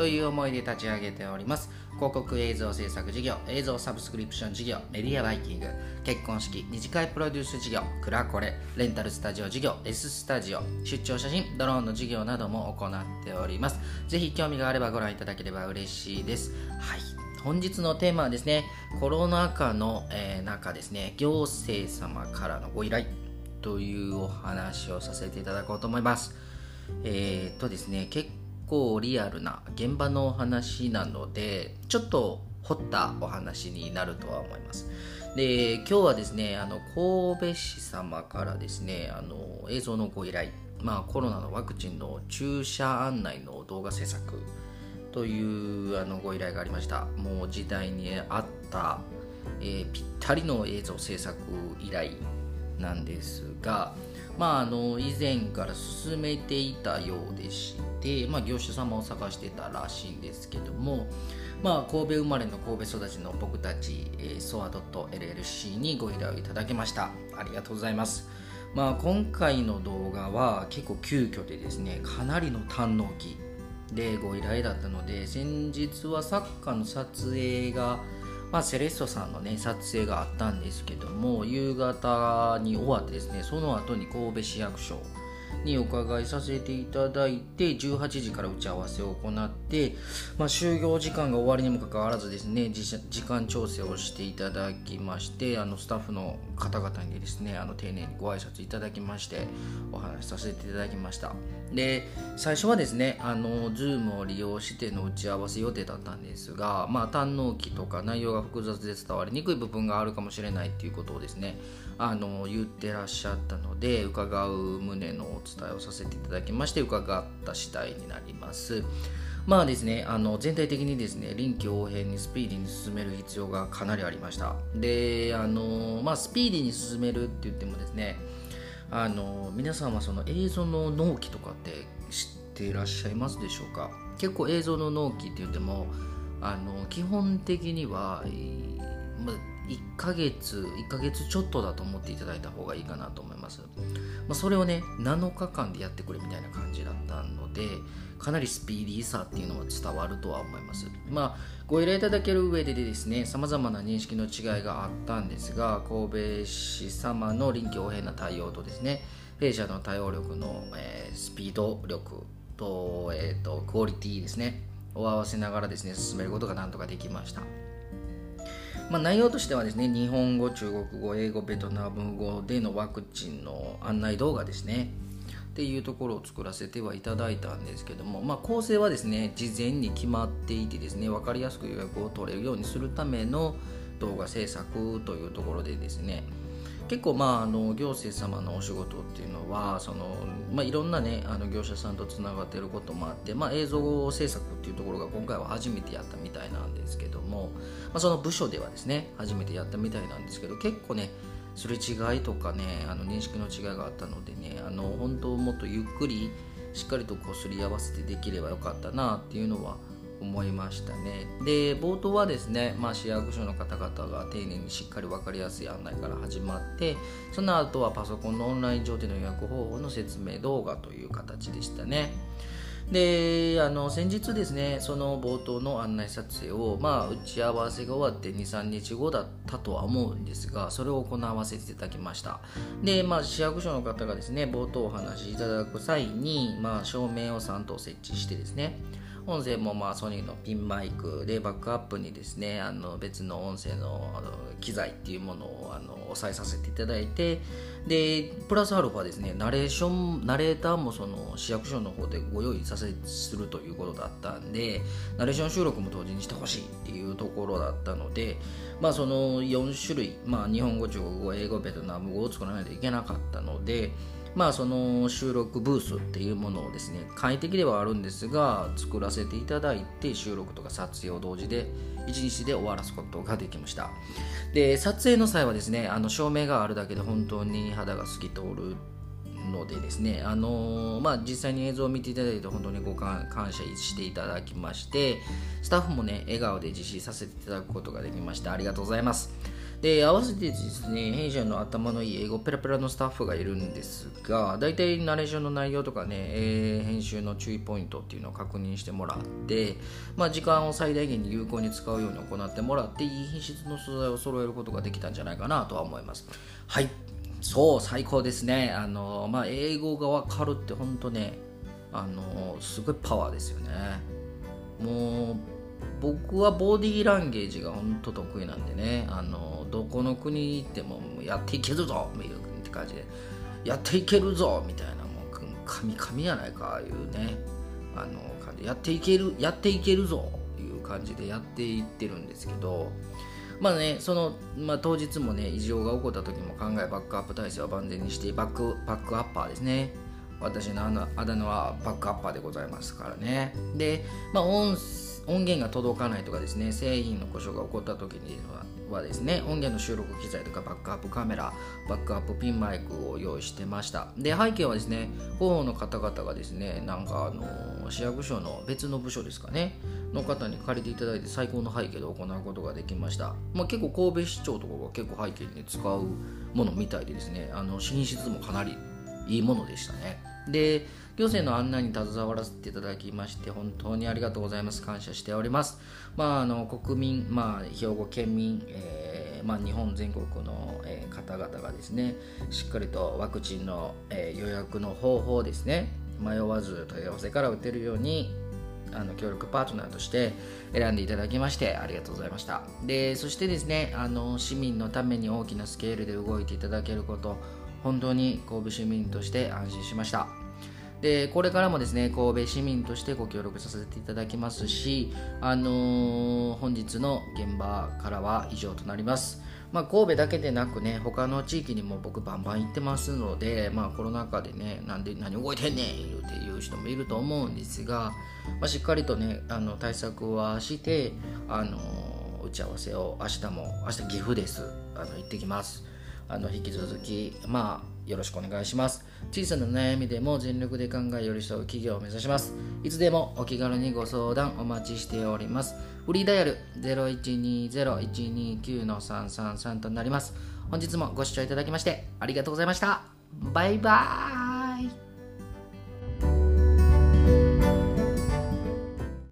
という思いで立ち上げております。広告映像制作事業映像サブスクリプション事業メディアバイキング結婚式二次会プロデュース事業クラコレレンタルスタジオ事業 S スタジオ出張写真ドローンの事業なども行っております。ぜひ興味があればご覧いただければ嬉しいです。はい。本日のテーマはですねコロナ禍の、えー、中ですね行政様からのご依頼というお話をさせていただこうと思います。えー、っとですね結構リアルな現場のお話なのでちょっと掘ったお話になるとは思います。で今日はですねあの神戸市様からですねあの映像のご依頼。まあコロナのワクチンの注射案内の動画制作というあのご依頼がありました。もう時代に合った、えー、ぴったりの映像制作依頼なんですがまあ、あの以前から進めていたようでして、まあ、業者様を探してたらしいんですけども、まあ、神戸生まれの神戸育ちの僕たち、えー、ソア .llc にご依頼をいただきました。ありがとうございます。まあ、今回の動画は結構急遽でですねかなりの堪能期でご依頼だったので先日はサッカーの撮影がまあ、セレッソさんのね撮影があったんですけども夕方に終わってですねその後に神戸市役所にお伺いさせていただいて18時から打ち合わせを行って、まあ、就業時間が終わりにもかかわらずですね時間調整をしていただきましてあのスタッフの方々にですねあの丁寧にご挨拶いただきましてお話しさせていただきました。で最初はですねあの Zoom を利用しての打ち合わせ予定だったんですがまあ堪能期とか内容が複雑で伝わりにくい部分があるかもしれないっていうことをですねあの言ってらっしゃったので伺う旨のお伝えをさせていただきまして伺った次第になります。まあですねあの全体的にですね臨機応変にスピーディーに進める必要がかなりありました。であのまあスピーディーに進めるって言ってもですねあの皆さんはその映像の納期とかって知っていらっしゃいますでしょうか？結構映像の納期って言ってもあの基本的には、ま1ヶ月1ヶ月ちょっとだと思っていただいた方がいいかなと思います、まあ、それをね7日間でやってくれみたいな感じだったのでかなりスピーディーさっていうのは伝わるとは思います。まあご依頼いただける上でですね様々な認識の違いがあったんですが神戸市様の臨機応変な対応とですね弊社の対応力の、えー、スピード力と,、えーとクオリティですねを合わせながらですね進めることがなんとかできました。まあ、内容としてはですね日本語中国語英語ベトナム語でのワクチンの案内動画ですね。っていうところを作らせてはいただいたんですけども、まあ、構成はですね事前に決まっていてですね分かりやすく予約を取れるようにするための動画制作というところでですね結構まああの行政様のお仕事っていうのはその、まあ、いろんなねあの業者さんとつながってることもあって、まあ、映像制作っていうところが今回は初めてやったみたいなんですけども、まあ、その部署ではですね初めてやったみたいなんですけど結構ねすれ違いとかねあの認識の違いがあったのでねあの本当もっとゆっくりしっかりとこうすり合わせてできればよかったなっていうのは思いましたね。で冒頭はですね、まあ、市役所の方々が丁寧にしっかり分かりやすい案内から始まってその後はパソコンのオンライン上での予約方法の説明動画という形でしたね。であの先日ですねその冒頭の案内撮影を、まあ、打ち合わせが終わって23日後だったとは思うんですがそれを行わせていただきました。で、まあ、市役所の方がですね冒頭お話しいただく際に、まあ、照明を3灯設置してですね音声もまあソニーのピンマイクでバックアップにですねあの別の音声のあの機材っていうものをあの押さえさせていただいてでプラスアルファですねナレーションナレーターもその市役所の方でご用意させするということだったんでナレーション収録も同時にしてほしいっていうところだったのでまあその4種類、まあ、日本語中国語英語ベトナム語を作らないといけなかったのでまあその収録ブースっていうものをですね簡易的ではあるんですが作らせていただいて収録とか撮影を同時で1日で終わらすことができました。で撮影の際はですねあの照明があるだけで本当に肌が透き通るのでですね、あの、まあ、実際に映像を見ていただいて本当にご感謝していただきましてスタッフもね笑顔で実施させていただくことができましてありがとうございます。で合わせてですね弊社の頭のいい英語ペラペラのスタッフがいるんですが大体ナレーションの内容とかね、えー、編集の注意ポイントっていうのを確認してもらって、まあ、時間を最大限に有効に使うように行ってもらっていい品質の素材を揃えることができたんじゃないかなとは思います。はい。そう最高ですね。あの、まあ、英語が分かるって本当ねあのすごいパワーですよね。もう僕はボディーランゲージが本当得意なんでねあのどこの国行ってもやっていけるぞみたいな感じでやっていけるぞみたいなもう神々やないかいうねあの感じやっていけるやっていけるぞいう感じでやっていってるんですけどまあね、その、まあ、当日もね、異常が起こった時も考え、バックアップ体制は万全にして、バック、バックアッパーですね。私のあだ名はバックアッパーでございますからね。で、まあ、音声音源が届かないとかですね、製品の故障が起こった時にはですね、音源の収録機材とかバックアップカメラ、バックアップピンマイクを用意してました。で、背景はですね、広報の方々がですね、なんかあの市役所の別の部署ですかね、の方に借りていただいて最高の背景で行うことができました。まあ、結構神戸市長とかが結構背景に、使うものみたいでですね、あの品質もかなりいいものでしたね。で、行政の案内に携わらせていただきまして本当にありがとうございます。感謝しております。まああの国民まあ兵庫県民、えー、まあ、日本全国の、えー、方々がですねしっかりとワクチンの、えー、予約の方法ですね迷わず問い合わせから打てるようにあの協力パートナーとして選んでいただきましてありがとうございました。でそしてですねあの市民のために大きなスケールで動いていただけること本当に神戸市民として安心しました。でこれからもですね神戸市民としてご協力させていただきますし、あのー、本日の現場からは以上となります。まあ、神戸だけでなくね他の地域にも僕バンバン行ってますので、まあ、コロナ禍でねなんで何動いてんねんっていう人もいると思うんですが、まあ、しっかりとねあの対策はして、あのー、打ち合わせを明日も明日岐阜ですあの行ってきます。あの引き続き、まあ、よろしくお願いします。小さな悩みでも全力で考え寄り添う企業を目指します。いつでもお気軽にご相談お待ちしております。フリーダイヤル0120-129-333となります。本日もご視聴いただきましてありがとうございました。バイバーイ